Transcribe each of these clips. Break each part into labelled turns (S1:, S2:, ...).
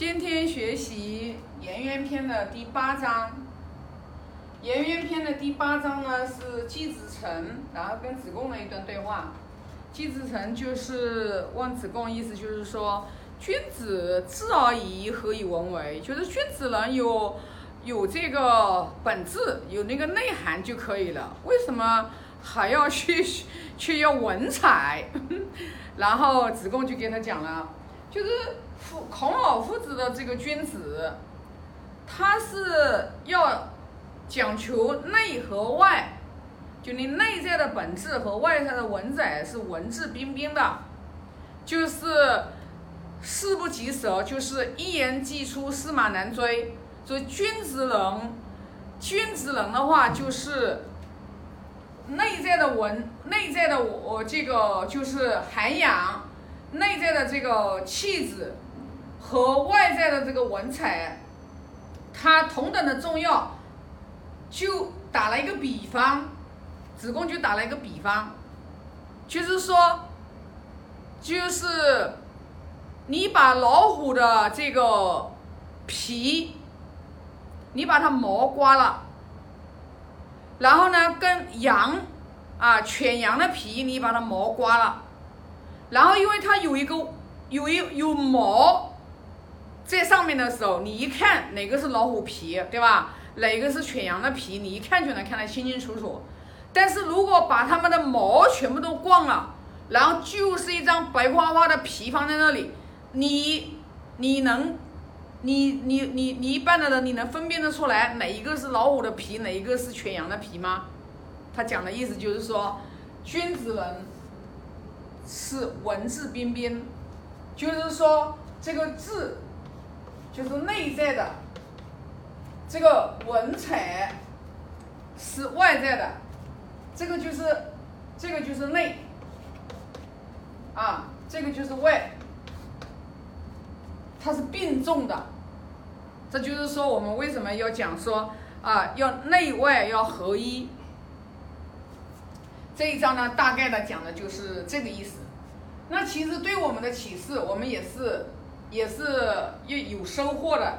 S1: 今天学习《颜渊篇》的第八章。《颜渊篇》的第八章呢是季子成，然后跟子贡的一段对话。季子成就是问子贡，意思就是说，君子质而已，何以文为？就是君子人有有这个本质，有那个内涵就可以了，为什么还要去 去要文采？然后子贡就给他讲了，就是夫孔老夫子的这个君子，他是要讲求内和外。就你内在的本质和外在的文采是文质彬彬的，就是事不及舌，就是一言既出，驷马难追。所以君子人，君子人的话就是内在的文，内在的我这个就是涵养，内在的这个气质和外在的这个文采，它同等的重要。就打了一个比方。子贡就打了一个比方，就是说，就是你把老虎的这个皮，你把它毛刮了，然后呢，跟羊啊犬羊的皮你把它毛刮了，然后因为它有一个有一有毛在上面的时候，你一看哪个是老虎皮，对吧？哪个是犬羊的皮，你一看就能看得清清楚楚。但是如果把它们的毛全部都逛了，然后就是一张白花花的皮放在那里，你你能，你你你你一般的人你能分辨得出来哪一个是老虎的皮，哪一个是犬羊的皮吗？他讲的意思就是说，君子人是文质彬彬，就是说这个字就是内在的，这个文采是外在的。这个就是，这个就是内，啊，这个就是外，它是并重的。这就是说，我们为什么要讲说啊，要内外要合一。这一章呢，大概的讲的就是这个意思。那其实对我们的启示，我们也是也是有有收获的，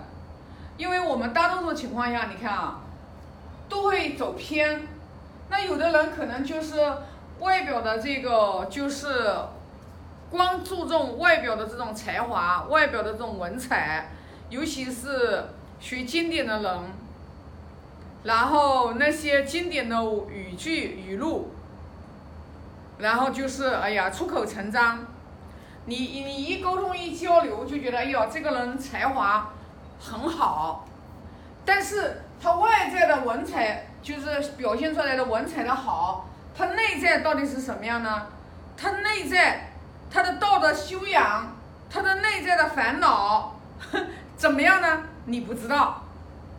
S1: 因为我们大多数情况下，你看啊，都会走偏。那有的人可能就是外表的这个，就是光注重外表的这种才华，外表的这种文采，尤其是学经典的人，然后那些经典的语句语录，然后就是哎呀出口成章，你你一沟通一交流就觉得哎呦这个人才华很好，但是他外在的文采。就是表现出来的文采的好，他内在到底是什么样呢？他内在他的道德修养，他的内在的烦恼 怎么样呢？你不知道，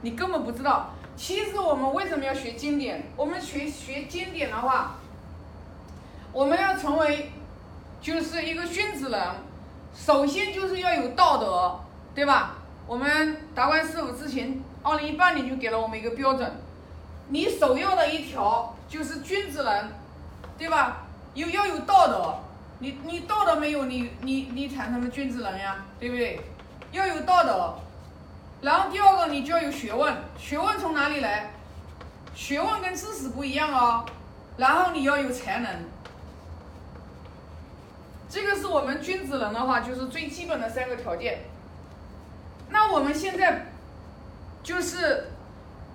S1: 你根本不知道。其实我们为什么要学经典？我们学学经典的话，我们要成为就是一个君子人，首先就是要有道德，对吧？我们达观师傅之前二零一八年就给了我们一个标准。你首要的一条就是君子人，对吧？有要有道德，你你道德没有，你你你谈什么君子人呀？对不对？要有道德，然后第二个你就要有学问，学问从哪里来？学问跟知识不一样哦。然后你要有才能，这个是我们君子人的话，就是最基本的三个条件。那我们现在就是。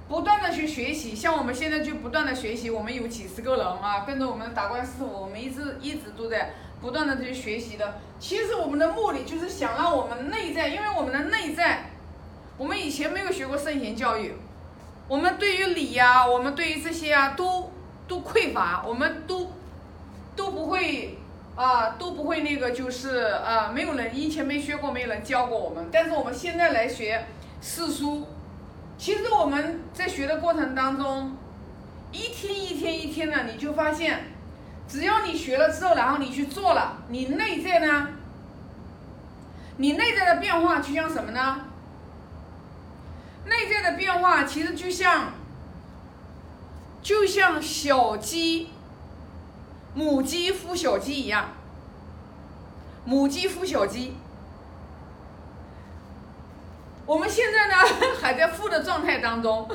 S1: 不断的去学习，像我们现在就不断的学习，我们有几十个人啊，跟着我们达观师傅，我们一直一直都在不断的去学习的。其实我们的目的就是想让我们内在，因为我们的内在，我们以前没有学过圣贤教育，我们对于礼呀，我们对于这些啊，都都匮乏，我们都都不会啊，都不会那个就是啊，没有人以前没学过，没有人教过我们，但是我们现在来学四书。其实我们在学的过程当中，一天一天一天的，你就发现，只要你学了之后，然后你去做了，你内在呢，你内在的变化就像什么呢？内在的变化其实就像，就像小鸡，母鸡孵小鸡一样，母鸡孵小鸡。我们现在呢 还在负的状态当中，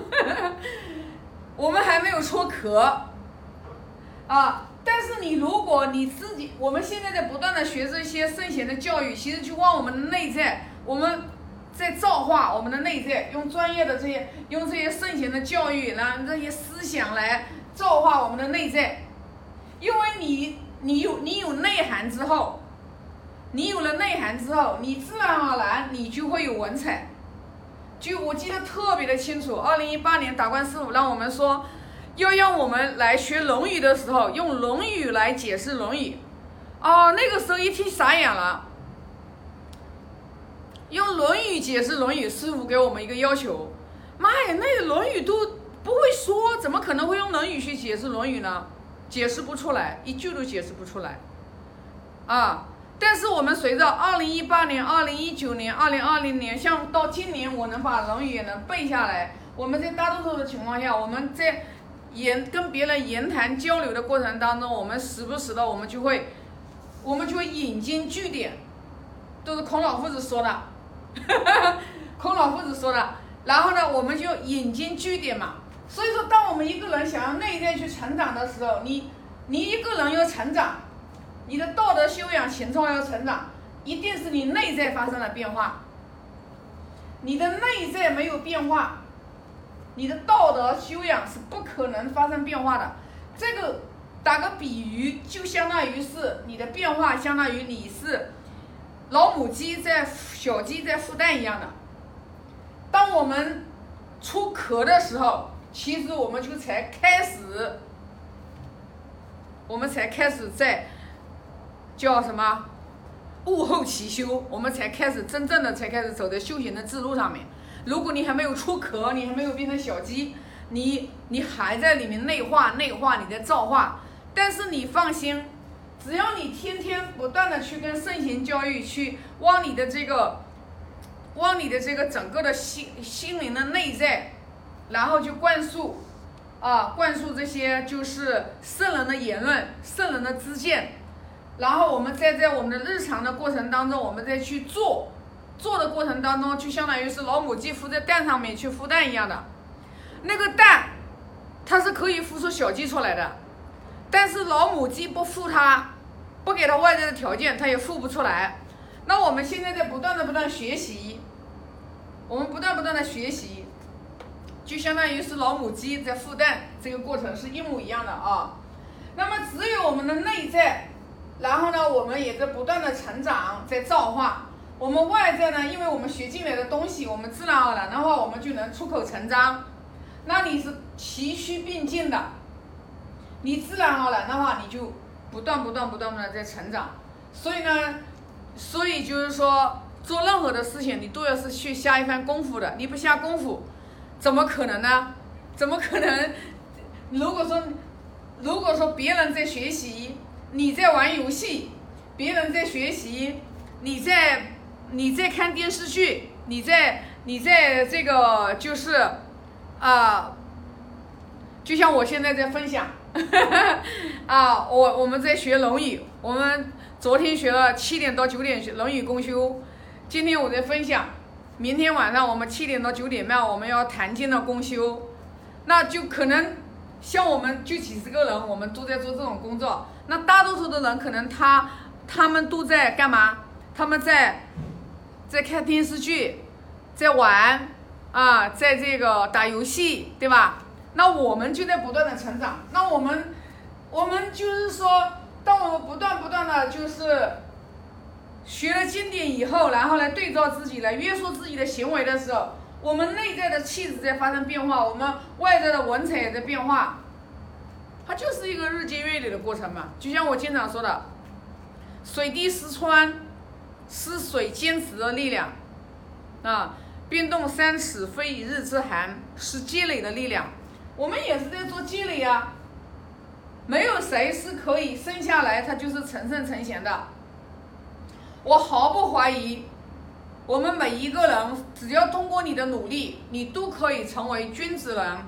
S1: 我们还没有脱壳啊。但是你如果你自己，我们现在在不断的学这些圣贤的教育，其实就往我们的内在，我们在造化我们的内在，用专业的这些，用这些圣贤的教育，然后这些思想来造化我们的内在。因为你，你有你有内涵之后，你有了内涵之后，你自然而然你就会有文采。就我记得特别的清楚，二零一八年达观师傅让我们说。要让我们来学《论语》的时候，用《论语》来解释《论语》，哦，那个时候一听傻眼了。用《论语》解释《论语》，师傅给我们一个要求，妈呀，那《论语》都不会说，怎么可能会用《论语》去解释《论语》呢？解释不出来，一句都解释不出来。啊！但是我们随着二零一八年、二零一九年、二零二零年，像到今年，我能把《论语》也能背下来。我们在大多数的情况下，我们在。言跟别人言谈交流的过程当中，我们时不时的我们就会，我们就会引经据典，都是孔老夫子说的，孔老夫子说的。然后呢，我们就引经据典嘛。所以说，当我们一个人想要内在去成长的时候，你你一个人要成长，你的道德修养情操要成长，一定是你内在发生了变化。你的内在没有变化。你的道德修养是不可能发生变化的。这个打个比喻，就相当于是你的变化，相当于你是老母鸡在小鸡在孵蛋一样的。当我们出壳的时候，其实我们就才开始，我们才开始在叫什么物后起修，我们才开始真正的才开始走在修行的之路上面。如果你还没有出壳，你还没有变成小鸡，你你还在里面内化内化，你在造化。但是你放心，只要你天天不断的去跟圣贤教育，去往你的这个，往你的这个整个的心心灵的内在，然后去灌输，啊，灌输这些就是圣人的言论、圣人的知见，然后我们再在我们的日常的过程当中，我们再去做。做的过程当中，就相当于是老母鸡孵在蛋上面去孵蛋一样的，那个蛋，它是可以孵出小鸡出来的，但是老母鸡不孵它，不给它外在的条件，它也孵不出来。那我们现在在不断的不断学习，我们不断不断的学习，就相当于是老母鸡在孵蛋这个过程是一模一样的啊。那么只有我们的内在，然后呢，我们也在不断的成长，在造化。我们外在呢，因为我们学进来的东西，我们自然而然的话，我们就能出口成章。那你是齐驱并进的，你自然而然的话，你就不断不断不断的在成长。所以呢，所以就是说，做任何的事情，你都要是去下一番功夫的。你不下功夫，怎么可能呢？怎么可能？如果说，如果说别人在学习，你在玩游戏；别人在学习，你在。你在看电视剧，你在你在这个就是，啊，就像我现在在分享，啊，我我们在学《论语》，我们昨天学了七点到九点学《论语》公修，今天我在分享，明天晚上我们七点到九点半我们要谈经的公修，那就可能像我们就几十个人，我们都在做这种工作，那大多数的人可能他他们都在干嘛？他们在。在看电视剧，在玩，啊，在这个打游戏，对吧？那我们就在不断的成长。那我们，我们就是说，当我们不断不断的就是学了经典以后，然后来对照自己，来约束自己的行为的时候，我们内在的气质在发生变化，我们外在的文采也在变化。它就是一个日积月累的过程嘛。就像我经常说的，水滴石穿。是水坚持的力量，啊，冰冻三尺非一日之寒，是积累的力量。我们也是在做积累啊，没有谁是可以生下来他就是成圣成贤的。我毫不怀疑，我们每一个人只要通过你的努力，你都可以成为君子人，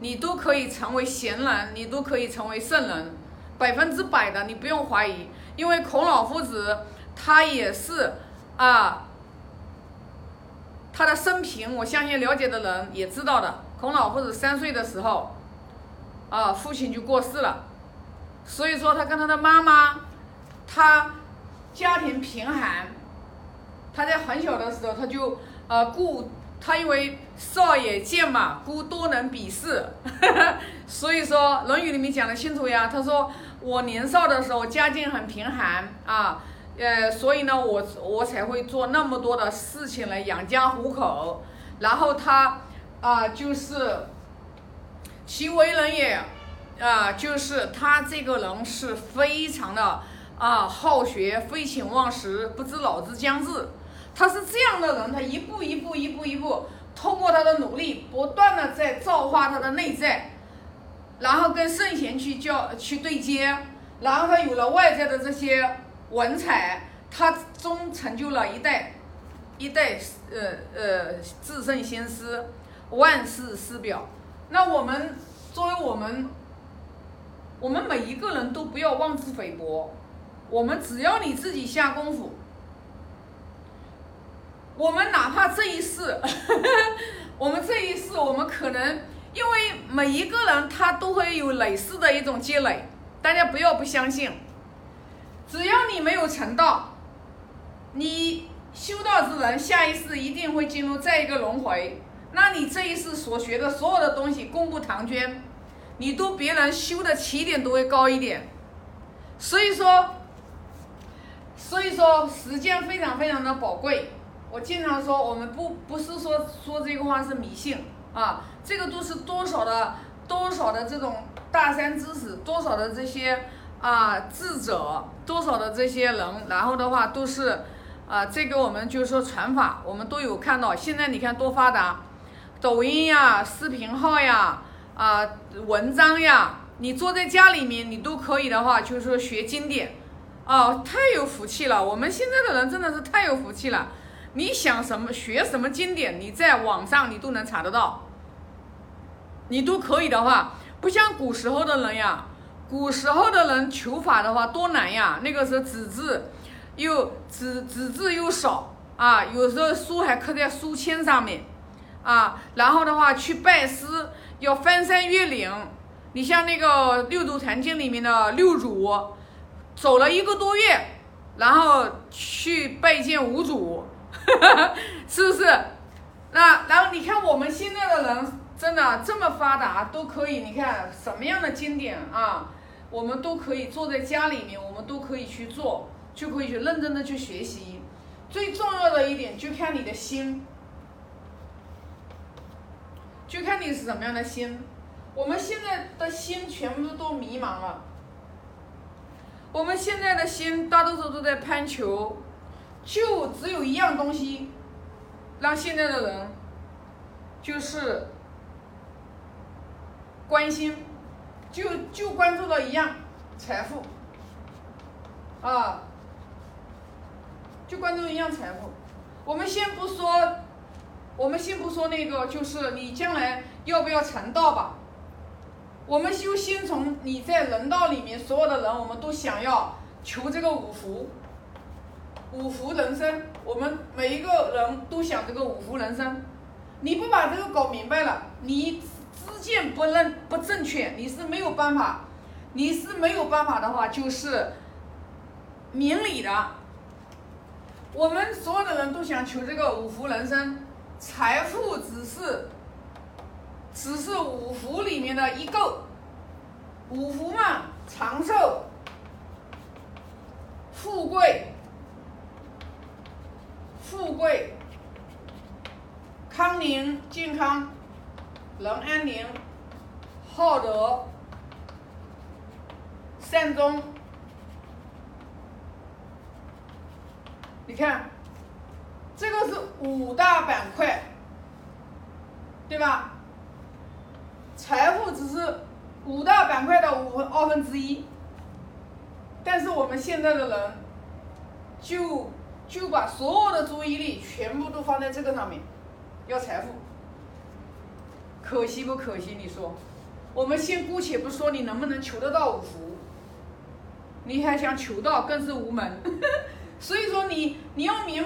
S1: 你都可以成为贤人，你都可以成为圣人，百分之百的，你不用怀疑，因为孔老夫子。他也是啊，他的生平，我相信了解的人也知道的。孔老夫子三岁的时候，啊，父亲就过世了，所以说他跟他的妈妈，他家庭贫寒，他在很小的时候他就呃故他因为少也贱嘛，故多能鄙视，所以说《论语》里面讲的清楚呀。他说我年少的时候家境很贫寒啊，呃，所以呢我我才会做那么多的事情来养家糊口。然后他啊就是其为人也啊，就是他这个人是非常的啊好学，废寝忘食，不知老之将至。他是这样的人，他一步一步、一步一步，通过他的努力，不断的在造化他的内在，然后跟圣贤去教、去对接，然后他有了外在的这些文采，他终成就了一代一代呃呃至圣先师，万世师表。那我们作为我们，我们每一个人都不要妄自菲薄，我们只要你自己下功夫。我们哪怕这一世，我们这一世，我们可能因为每一个人他都会有累世的一种积累，大家不要不相信。只要你没有成道，你修道之人下一世一定会进入再一个轮回。那你这一世所学的所有的东西，功不唐捐，你都别人修的起点都会高一点。所以说，所以说时间非常非常的宝贵。我经常说，我们不不是说说这个话是迷信啊，这个都是多少的多少的这种大山知识，多少的这些啊智者，多少的这些人，然后的话都是啊，这个我们就是说传法，我们都有看到。现在你看多发达，抖音呀、视频号呀、啊文章呀，你坐在家里面，你都可以的话，就是说学经典，哦，太有福气了。我们现在的人真的是太有福气了。你想什么学什么经典，你在网上你都能查得到，你都可以的话，不像古时候的人呀，古时候的人求法的话多难呀，那个时候纸质又纸纸质又少啊，有时候书还刻在书签上面啊，然后的话去拜师要翻山越岭，你像那个《六祖坛经》里面的六祖，走了一个多月，然后去拜见五祖。是不是？那然后你看我们现在的人真的这么发达，都可以。你看什么样的经典啊，我们都可以坐在家里面，我们都可以去做，就可以去认真的去学习。最重要的一点，就看你的心，就看你是什么样的心。我们现在的心全部都迷茫了，我们现在的心大多数都在攀求。就只有一样东西，让现在的人就是关心，就就关注到一样财富，啊，就关注一样财富。我们先不说，我们先不说那个，就是你将来要不要成道吧？我们就先从你在人道里面所有的人，我们都想要求这个五福。五福人生，我们每一个人都想这个五福人生。你不把这个搞明白了，你知见不认不正确，你是没有办法，你是没有办法的话，就是明理的。我们所有的人都想求这个五福人生，财富只是只是五福里面的一个。五福嘛，长寿、富贵。富贵、康宁、健康、人安宁、好德、善终。你看，这个是五大板块，对吧？财富只是五大板块的五分二分之一，但是我们现在的人就。就把所有的注意力全部都放在这个上面，要财富，可惜不可惜？你说，我们先姑且不说你能不能求得到五福，你还想求到更是无门，所以说你你要明。